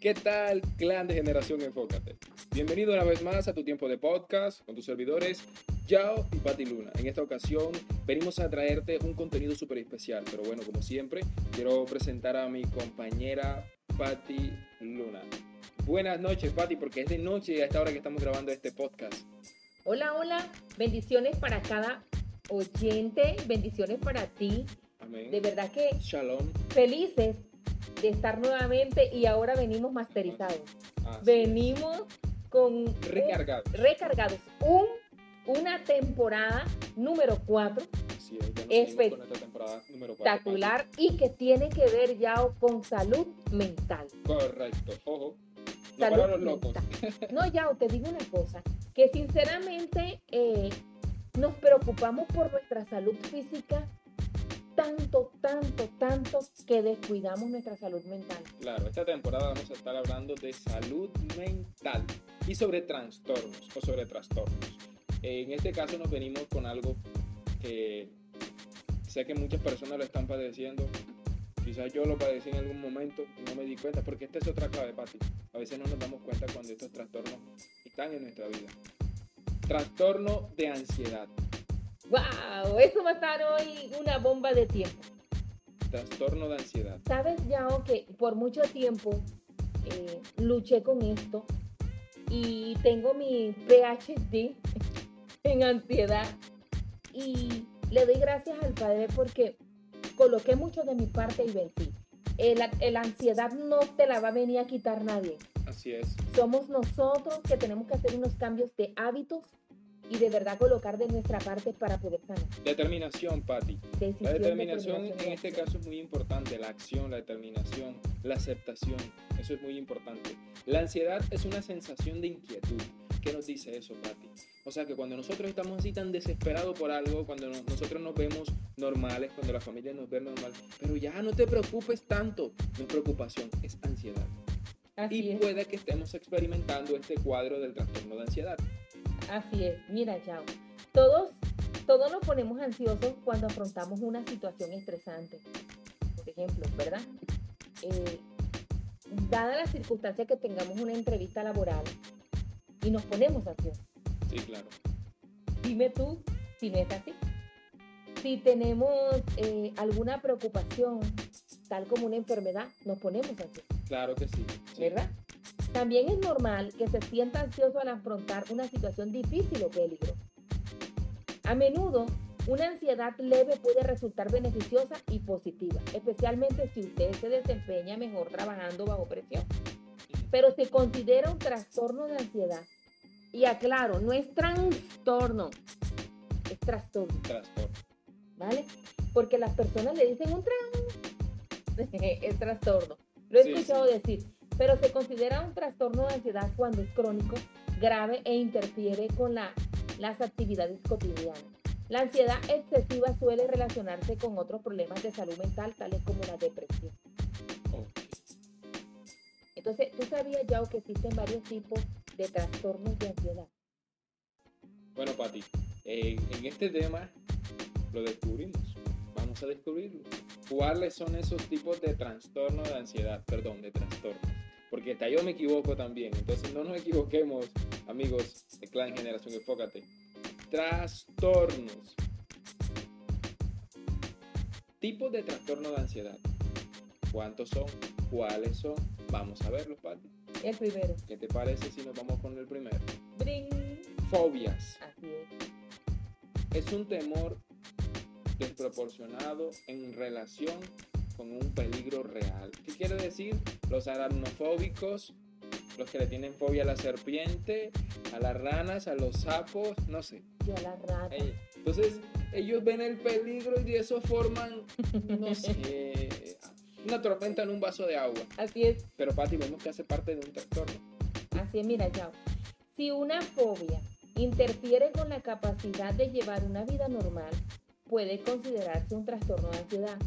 ¿Qué tal, clan de Generación Enfócate? Bienvenido una vez más a tu tiempo de podcast con tus servidores Yao y Pati Luna. En esta ocasión venimos a traerte un contenido súper especial, pero bueno, como siempre, quiero presentar a mi compañera Pati Luna. Buenas noches, Pati, porque es de noche a esta hora que estamos grabando este podcast. Hola, hola, bendiciones para cada oyente, bendiciones para ti. Amén. De verdad que Shalom. felices de estar nuevamente y ahora venimos masterizados. Así es. Venimos con un- recargados. Un, una temporada número 4 Así es, ya nos Espe- venimos con esta temporada número cuatro, espectacular y que tiene que ver ya con salud mental. Correcto. Ojo. No Salud para los locos. mental. No, ya te digo una cosa, que sinceramente eh, nos preocupamos por nuestra salud física tanto, tanto, tanto que descuidamos nuestra salud mental. Claro, esta temporada vamos a estar hablando de salud mental y sobre trastornos o sobre trastornos. En este caso nos venimos con algo que sé que muchas personas lo están padeciendo. Quizás yo lo padecí en algún momento y no me di cuenta, porque esta es otra clave, Pati. A veces no nos damos cuenta cuando estos trastornos están en nuestra vida. Trastorno de ansiedad. ¡Wow! Eso va a estar hoy una bomba de tiempo. Trastorno de ansiedad. Sabes, Yao, que por mucho tiempo eh, luché con esto y tengo mi PhD en ansiedad y le doy gracias al Padre porque coloqué mucho de mi parte y vencí. El, el ansiedad no te la va a venir a quitar nadie. Así es. Somos nosotros que tenemos que hacer unos cambios de hábitos y de verdad colocar de nuestra parte para poder sanar. Determinación, Pati. Decisión, La determinación determinación, en este caso es muy importante, la acción, la determinación, la aceptación, eso es muy importante. La ansiedad es una sensación de inquietud. ¿Qué nos dice eso, Pati? O sea que cuando nosotros estamos así tan desesperados por algo, cuando no- nosotros nos vemos normales, cuando la familia nos ve normal, pero ya no te preocupes tanto, no es preocupación, es ansiedad. Así y es. puede que estemos experimentando este cuadro del trastorno de ansiedad. Así es, mira, Chao. Todos, todos nos ponemos ansiosos cuando afrontamos una situación estresante. Por ejemplo, ¿verdad? Eh, dada la circunstancia que tengamos una entrevista laboral y nos ponemos ansiosos. Sí, claro. Dime tú si no es así. Si tenemos eh, alguna preocupación, tal como una enfermedad, nos ponemos ansiosos. Claro que sí. sí. ¿verdad? También es normal que se sienta ansioso al afrontar una situación difícil o peligro. A menudo, una ansiedad leve puede resultar beneficiosa y positiva, especialmente si usted se desempeña mejor trabajando bajo presión. Pero se considera un trastorno de ansiedad. Y aclaro, no es trastorno, es trastorno. Trastorno. ¿vale? Porque las personas le dicen un trans, es trastorno. Lo he Sí, escuchado decir, pero se considera un trastorno de ansiedad cuando es crónico, grave e interfiere con la- las actividades cotidianas. La ansiedad excesiva suele relacionarse con otros problemas de salud mental, tales como la depresión. Entonces, ¿tú sabías ya que existen varios tipos de trastornos de ansiedad? Bueno, Pati, en este tema lo descubrimos. Vamos a descubrirlo. ¿Cuáles son esos tipos de trastorno de ansiedad? Perdón, de trastorno. Porque hasta yo me equivoco también. Entonces no nos equivoquemos, amigos de Clan Generación Enfócate. Trastornos. Tipos de trastorno de ansiedad. ¿Cuántos son? ¿Cuáles son? Vamos a verlos, Pati. El primero, ¿Qué te parece si nos vamos con el primero? bring, Fobias. así es. es un temor desproporcionado en relación con un peligro real. ¿Qué quiere decir? Los aracnofóbicos, los que le tienen fobia a la serpiente, a las ranas, a los sapos, no sé. Yo a la rata. Eh, Entonces, ellos ven el peligro y de eso forman, no sé, una tormenta en un vaso de agua. Así es. Pero Pati, vemos que hace parte de un trastorno. Así es, mira, Yao. Si una fobia interfiere con la capacidad de llevar una vida normal, puede considerarse un trastorno de ansiedad.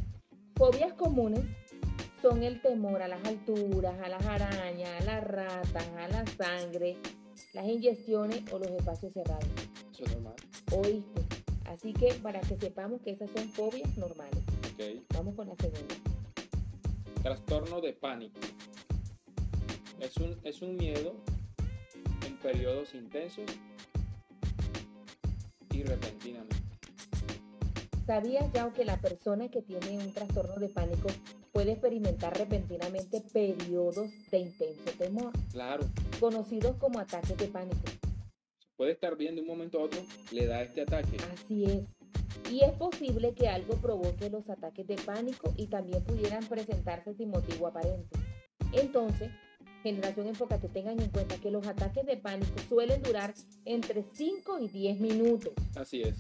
Fobias comunes son el temor a las alturas, a las arañas, a las ratas, a la sangre, las inyecciones o los espacios cerrados. Eso es normal. ¿Oíste? Así que para que sepamos que esas son fobias normales. Ok. Vamos con la segunda. Trastorno de pánico. Es un, es un miedo en periodos intensos y repentinamente. ¿Sabías ya que la persona que tiene un trastorno de pánico puede experimentar repentinamente periodos de intenso temor, Claro, conocidos como ataques de pánico? puede estar bien de un momento a otro, le da este ataque. Así es. Y es posible que algo provoque los ataques de pánico y también pudieran presentarse sin motivo aparente. Entonces, generación enfócate, tengan en cuenta que los ataques de pánico suelen durar entre 5 y 10 minutos, Así es.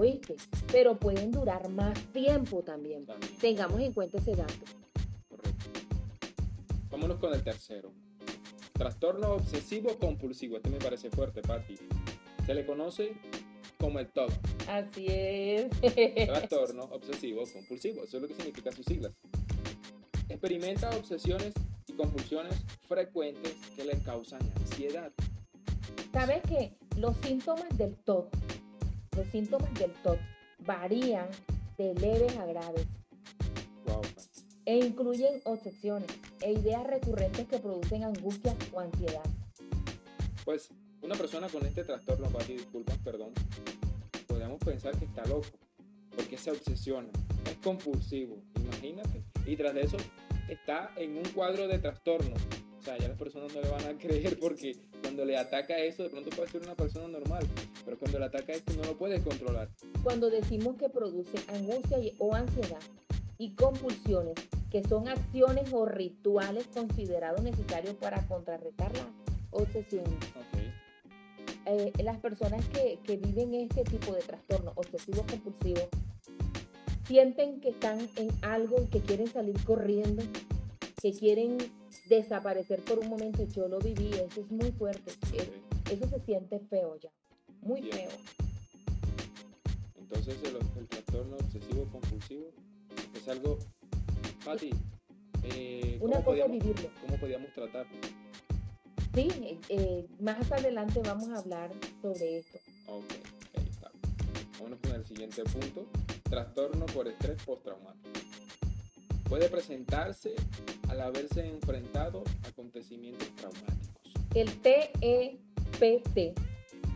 ¿Oíste? Pero pueden durar más tiempo también. También. Tengamos en cuenta ese dato. Correcto. Vámonos con el tercero. Trastorno obsesivo compulsivo. Este me parece fuerte, Patti. Se le conoce como el TOC. Así es. Trastorno obsesivo compulsivo. Eso es lo que significa sus siglas. Experimenta obsesiones y compulsiones frecuentes que le causan ansiedad. ¿Sabes que los síntomas del TOC, los síntomas del TOC varían de leves a graves Wow, e incluyen obsesiones e ideas recurrentes que producen angustia o ansiedad? Pues una persona con este trastorno, Patti, disculpas, perdón, podríamos pensar que está loco, porque se obsesiona, es compulsivo, imagínate, y tras de eso está en un cuadro de trastorno. O sea, ya las personas no le van a creer porque cuando le ataca eso, de pronto puede ser una persona normal, pero cuando le ataca esto no lo puedes controlar. Cuando decimos que produce angustia y- o ansiedad y compulsiones, que son acciones o rituales considerados necesarios para contrarrestar las obsesiones. Ok, eh, las personas que, que viven este tipo de trastorno obsesivo compulsivo sienten que están en algo y que quieren salir corriendo, que quieren desaparecer por un momento. Yo lo viví, eso es muy fuerte. eso se siente feo ya, muy feo. Entonces el, el trastorno obsesivo compulsivo es algo, Patti, eh, Una ¿cómo cosa es podíamos- vivirlo. ¿Cómo podíamos tratarlo? Sí, eh, eh, más adelante vamos a hablar sobre esto. Ok, ahí está. Vámonos con el siguiente punto. Trastorno por estrés postraumático. Puede presentarse al haberse enfrentado a acontecimientos traumáticos. El TEPT,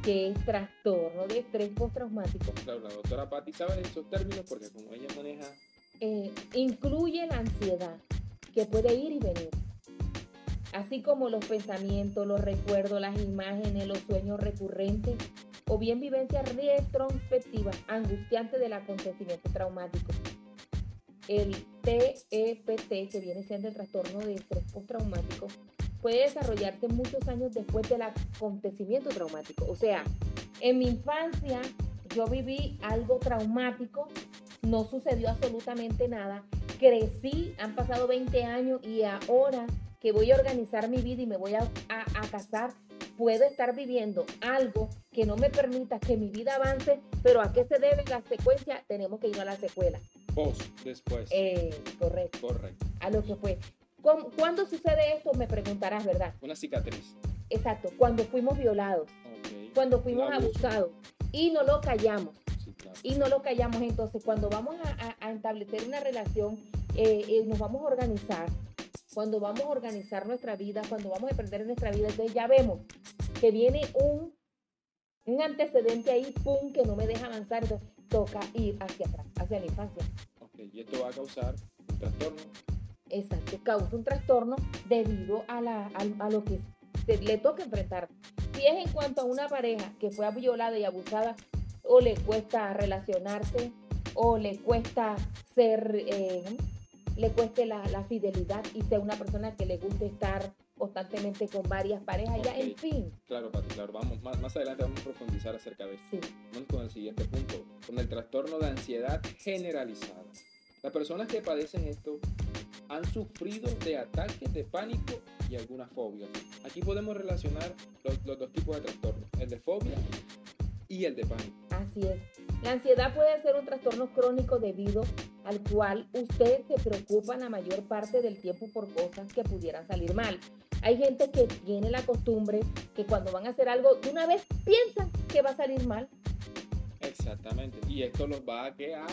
que es trastorno de estrés postraumático, Claro, la doctora Patti sabe esos términos porque como ella maneja, eh, incluye la ansiedad que puede ir y venir, así como los pensamientos, los recuerdos, las imágenes, los sueños recurrentes o bien vivencias retrospectivas angustiantes del acontecimiento traumático. El TEPT, que viene siendo el trastorno de estrés postraumático, puede desarrollarse muchos años después del acontecimiento traumático. O sea, en mi infancia yo viví algo traumático, no sucedió absolutamente nada, crecí, han pasado 20 años y ahora que voy a organizar mi vida y me voy a, a- a casar, puedo estar viviendo algo que no me permita que mi vida avance, pero ¿a qué se debe la secuencia? Tenemos que ir a la secuela. Post, después. Eh, correcto, Correcto. a lo que fue. ¿Cómo- ¿Cuándo sucede esto? Me preguntarás, ¿verdad? Una cicatriz. Exacto, cuando fuimos violados, cuando fuimos abusados y no lo callamos. Sí, claro. y no lo callamos. Entonces, cuando vamos a, a- a establecer una relación, eh, eh, nos vamos a organizar. Cuando vamos a organizar nuestra vida, cuando vamos a emprender en nuestra vida, entonces ya vemos que viene un, un antecedente ahí, pum, que no me deja avanzar. Entonces, toca ir hacia atrás, hacia la infancia. Ok, y esto va a causar un trastorno. Exacto, causa un trastorno debido a, la, a, lo que se- le toca enfrentar. Si es en cuanto a una pareja que fue violada y abusada, o le cuesta relacionarse, o le cuesta ser, eh, le cueste la, la fidelidad y sea una persona que le guste estar constantemente con varias parejas, ya en fin. Claro, Pati, claro. Vamos, más, más adelante vamos a profundizar acerca de esto. Sí, Vamos con el siguiente punto, con el trastorno de ansiedad generalizada. Las personas que padecen esto han sufrido de ataques de pánico y algunas fobias. Aquí podemos relacionar los, los dos tipos de trastornos, el de fobia y el de pánico. así es. La ansiedad puede ser un trastorno crónico debido al cual usted se preocupa la mayor parte del tiempo por cosas que pudieran salir mal. Hay gente que tiene la costumbre que cuando van a hacer algo, de una vez piensan que va a salir mal. Exactamente. Y esto los va a, ¿qué? a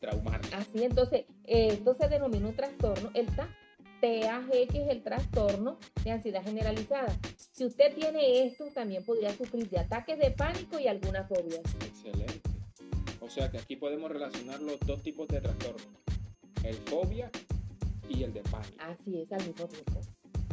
traumar. Así entonces, eh, esto se denomina un trastorno, el TAG, que es el trastorno de ansiedad generalizada. Si usted tiene esto, también podría sufrir de ataques de pánico y algunas fobias. Excelente. O sea que aquí podemos relacionar los dos tipos de trastorno, el fobia y el de pánico. Así es, al mismo tiempo.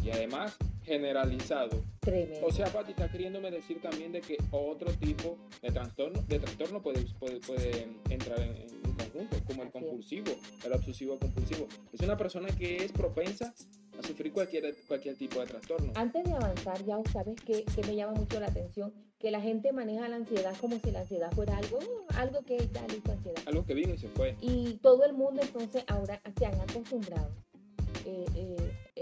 Y además, generalizado. Tremendo. O sea, Pati, está queriéndome decir también de que otro tipo de trastorno, de trastorno puede, puede, puede entrar en, en un conjunto, como el compulsivo, el obsesivo compulsivo. Es una persona que es propensa a sufrir cualquier, cualquier tipo de trastorno. Antes de avanzar, ya sabes que, que me llama mucho la atención que la gente maneja la ansiedad como si la ansiedad fuera algo, algo que ya listo ansiedad. Algo que vino y se fue. Y todo el mundo entonces ahora se han acostumbrado. Eh, eh,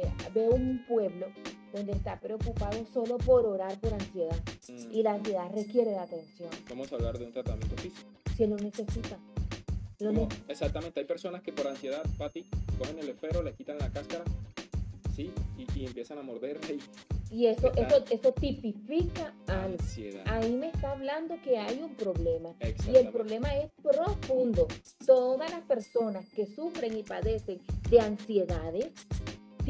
eh, veo un pueblo donde está preocupado solo por orar por ansiedad Mm. y la ansiedad requiere de atención. Vamos a hablar de un tratamiento físico. Si lo necesita. Lo ne- exactamente, hay personas que por ansiedad, Pati, cogen el esfero, le quitan la cáscara, ¿sí? Y, y empiezan a morder y y eso, eso, eso tipifica ansiedad. Ahí me está hablando que hay un problema. Y el problema es profundo. Todas las personas que sufren y padecen de ansiedades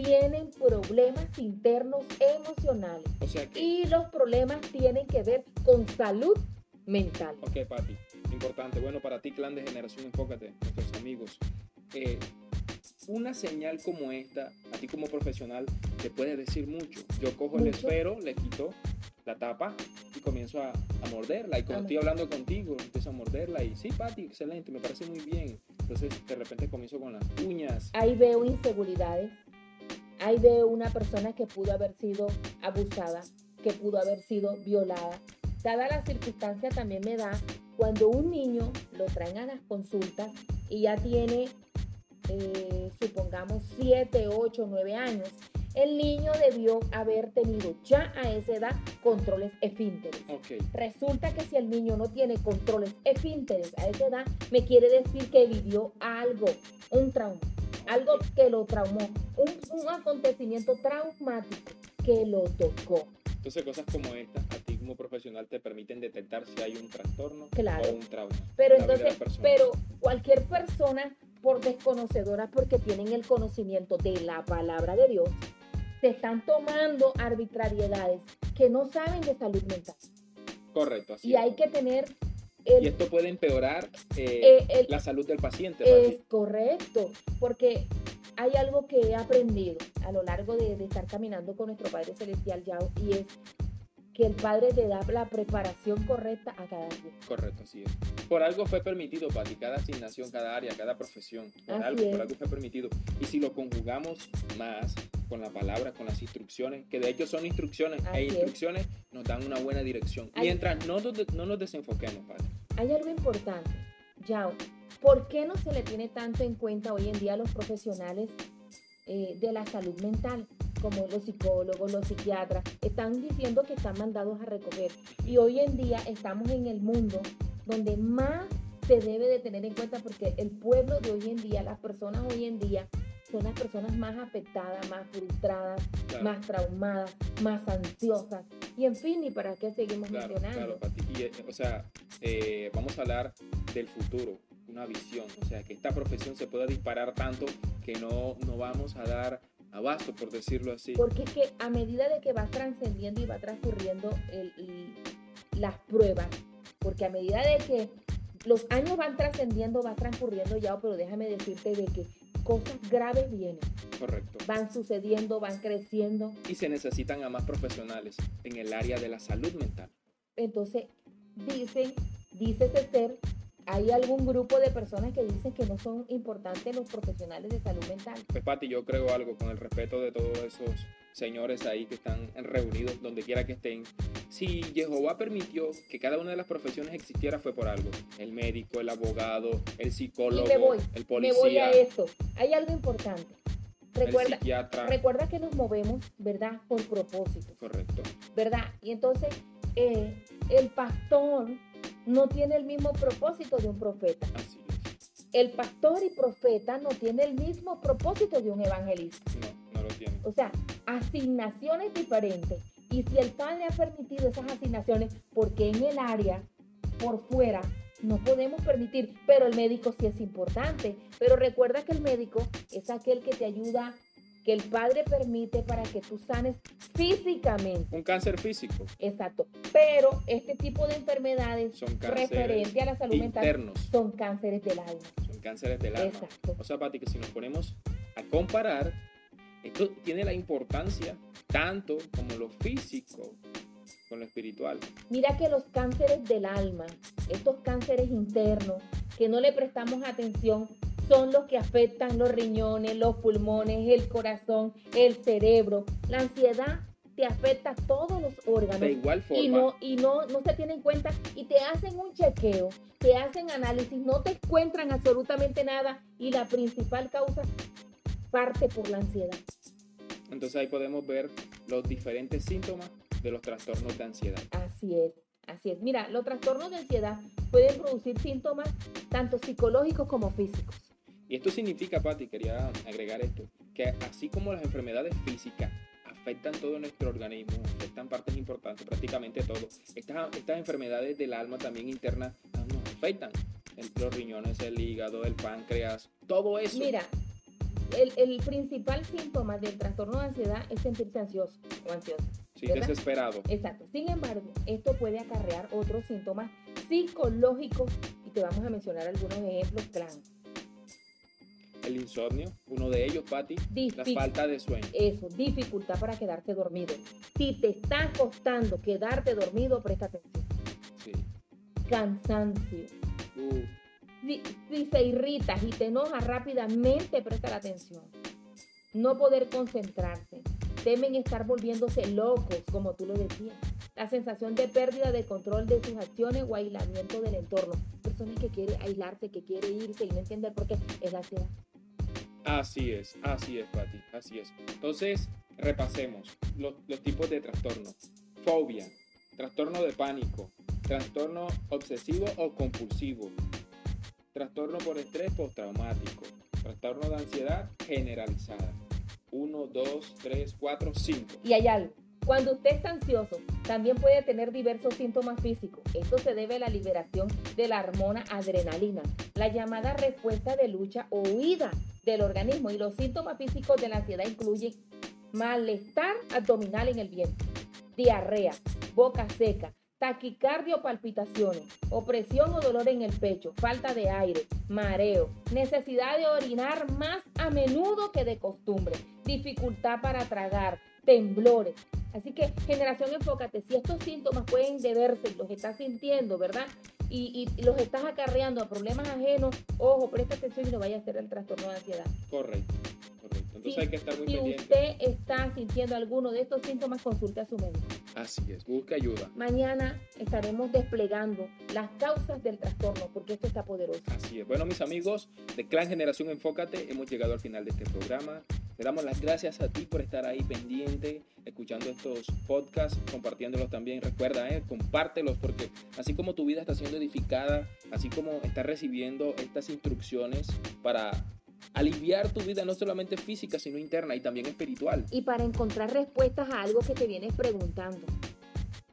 tienen problemas internos emocionales. O sea que, Y los problemas tienen que ver con salud mental. ok, Pati, importante. Bueno, para ti, clan de generación, enfócate, nuestros amigos. Eh, una señal como esta, a ti como profesional, te puede decir mucho. Yo cojo el esfero, le quito la tapa y comienzo a, a morderla. Y cuando estoy hablando contigo, empiezo a morderla y sí, Pati, excelente, me parece muy bien. Entonces, de repente comienzo con las uñas. Ahí veo inseguridades. Ahí veo una persona que pudo haber sido abusada, que pudo haber sido violada. Dada la circunstancia también me da cuando un niño lo traen a las consultas y ya tiene, eh, supongamos, 7, 8, 9 años. El niño debió haber tenido ya a esa edad controles esfínteres. Resulta que si el niño no tiene controles esfínteres a esa edad, me quiere decir que vivió algo, un trauma, algo que lo traumó, un, un acontecimiento traumático que lo tocó. Entonces, cosas como esta, a ti como profesional, te permiten detectar si hay un trastorno Claro. o un trauma. Pero entonces, pero cualquier persona por desconocedora porque tienen el conocimiento de la palabra de Dios, se están tomando arbitrariedades que no saben de salud mental. Correcto, así Y es. hay que tener Y esto puede empeorar eh, eh, el- la salud del paciente. Es correcto, porque hay algo que he aprendido a lo largo de, de estar caminando con nuestro Padre Celestial Yao y es que el Padre te da la preparación correcta a cada día. Correcto, así es. Por algo fue permitido, Pati, cada asignación, cada área, cada profesión. Por Así algo, es. por algo fue permitido. Y si lo conjugamos más con la palabra, con las instrucciones, que de hecho son instrucciones, Así e es. instrucciones nos dan una buena dirección. Hay- Mientras no, nos- no nos desenfoquemos, Pati. Hay algo importante, Yao. ¿Por qué no se le tiene tanto en cuenta hoy en día a los profesionales eh, de la salud mental? Como los psicólogos, los psiquiatras, están diciendo que están mandados a recoger. Y hoy en día estamos en el mundo donde más se debe de tener en cuenta porque el pueblo de hoy en día, las personas hoy en día, son las personas más afectadas, más frustradas, Claro, más traumadas, más ansiosas. Y en fin, ¿y para qué seguimos claro, mencionando? claro. Y, eh, o sea, eh, vamos a hablar del futuro, una visión. O sea, que esta profesión se pueda disparar tanto que no, no vamos a dar abasto, por decirlo así. Porque es que a medida de que va trascendiendo y va transcurriendo el- el- las pruebas, porque a medida de que los años van trascendiendo, va transcurriendo ya, pero déjame decirte de que cosas graves vienen, Correcto. van sucediendo, van creciendo. y se necesitan a más profesionales en el área de la salud mental. Entonces, dicen, dice ser, hay algún grupo de personas que dicen que no son importantes los profesionales de salud mental. Pues Pati, yo creo algo con el respeto de todos esos señores ahí que están reunidos donde quiera que estén. Si Jehová permitió que cada una de las profesiones existiera fue por algo. El médico, el abogado, el psicólogo, me voy, el Me policía, voy a esto. Hay algo importante. el Recuerda, psiquiatra. recuerda que nos movemos, ¿verdad? Por propósito. Correcto. ¿verdad? Y entonces eh, el pastor no tiene el mismo propósito de un profeta. Así es. El pastor y profeta no tiene el mismo propósito de un evangelista. No, no lo tiene. O sea, asignaciones diferentes. Y si el Padre ha permitido esas asignaciones, porque en el área, por fuera, no podemos permitir, pero el médico sí es importante. Pero recuerda que el médico es aquel que te ayuda, que el Padre permite para que tú sanes físicamente. Un cáncer físico. Exacto. Pero este tipo de enfermedades Son referente a la salud mental internos. son cánceres del alma. Son cánceres del alma. Exacto. O sea, Pati, que si nos ponemos a comparar, esto tiene la importancia tanto como lo físico con lo espiritual. Mira que los cánceres del alma, estos cánceres internos que no le prestamos atención, son los que afectan los riñones, los pulmones, el corazón, el cerebro. La ansiedad te afecta a todos los órganos. De igual forma, y no y no no se tiene en cuenta y te hacen un chequeo, te hacen análisis, no te encuentran absolutamente nada y la principal causa parte por la ansiedad. entonces ahí podemos ver los diferentes síntomas de los trastornos de ansiedad. Así es, así es. Mira, los trastornos de ansiedad pueden producir síntomas tanto psicológicos como físicos. Y esto significa, Pati, quería agregar esto, que así como las enfermedades físicas afectan todo nuestro organismo, afectan partes importantes, prácticamente todo, estas, estas enfermedades del alma también internas nos afectan. Los riñones, el hígado, el páncreas, todo eso. Mira, el, el principal síntoma del trastorno de ansiedad es sentirse ansioso o ansiosa. sí, ¿verdad? desesperado. Exacto. Sin embargo, esto puede acarrear otros síntomas psicológicos y te vamos a mencionar algunos ejemplos claros. El insomnio, uno de ellos, Pati, la falta de sueño. Eso, dificultad para quedarte dormido. Si te está costando quedarte dormido, presta atención. Sí. Cansancio. Uh, Si, si se irritas y te enojas rápidamente, presta la atención. No poder concentrarse. Temen estar volviéndose locos, como tú lo decías. La sensación de pérdida de control de sus acciones o aislamiento del entorno. Personas que quiere aislarse, que quiere irse y no entender por qué es la ansiedad. Así es, así es, Pati, así es. Entonces, repasemos los, tipos de trastorno. Fobia, trastorno de pánico, trastorno obsesivo o compulsivo, trastorno por estrés postraumático, trastorno de ansiedad generalizada. 1, 2, 3, 4, 5. Y hay algo. Cuando usted está ansioso, también puede tener diversos síntomas físicos. Esto se debe a la liberación de la hormona adrenalina, la llamada respuesta de lucha o huida del organismo. Y los síntomas físicos de la ansiedad incluyen malestar abdominal en el vientre, diarrea, boca seca, taquicardia o palpitaciones, opresión o dolor en el pecho, falta de aire, mareo, necesidad de orinar más a menudo que de costumbre, dificultad para tragar, temblores. Así que, generación, enfócate. Si estos síntomas pueden deberse, los estás sintiendo, ¿verdad? Y, y los estás acarreando a problemas ajenos, ojo, presta atención y no vaya a ser el trastorno de ansiedad. Correcto, correcto. Entonces hay que estar muy Si pendiente. usted está sintiendo alguno de estos síntomas, consulte a su médico. Así es, busque ayuda. Mañana estaremos desplegando las causas del trastorno, porque esto está poderoso. Así es. Bueno, mis amigos de Clan Generación Enfócate, hemos llegado al final de este programa. Le damos las gracias a ti por estar ahí pendiente, escuchando estos podcasts, compartiéndolos también. Recuerda, eh, compártelos porque así como tu vida está siendo edificada, así como estás recibiendo estas instrucciones para aliviar tu vida no solamente física, sino interna y también espiritual. Y para encontrar respuestas a algo que te vienes preguntando.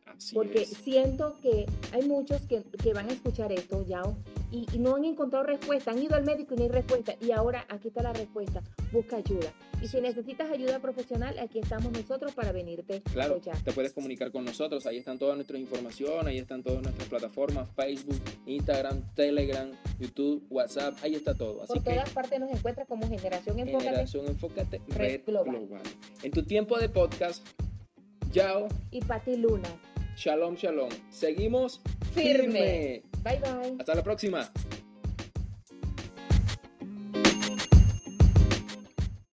Así porque es. siento que hay muchos que, que van a escuchar esto, Yao, y, y no han encontrado respuesta. Han ido al médico y no hay respuesta. Y ahora aquí está la respuesta. Busca ayuda. Y si necesitas ayuda profesional, aquí estamos nosotros para venirte a Claro, apoyar. te puedes comunicar con nosotros. Ahí están todas nuestras informaciones, ahí están todas nuestras plataformas: Facebook, Instagram, Telegram, YouTube, WhatsApp. Ahí está todo. Así Por que todas partes nos encuentras como Generación Enfócate. Generación Enfócate Red Red Global. Global. En tu tiempo de podcast, Yao, Y Pati Luna. Shalom, Shalom. Seguimos Firme. Bye bye. Hasta la próxima.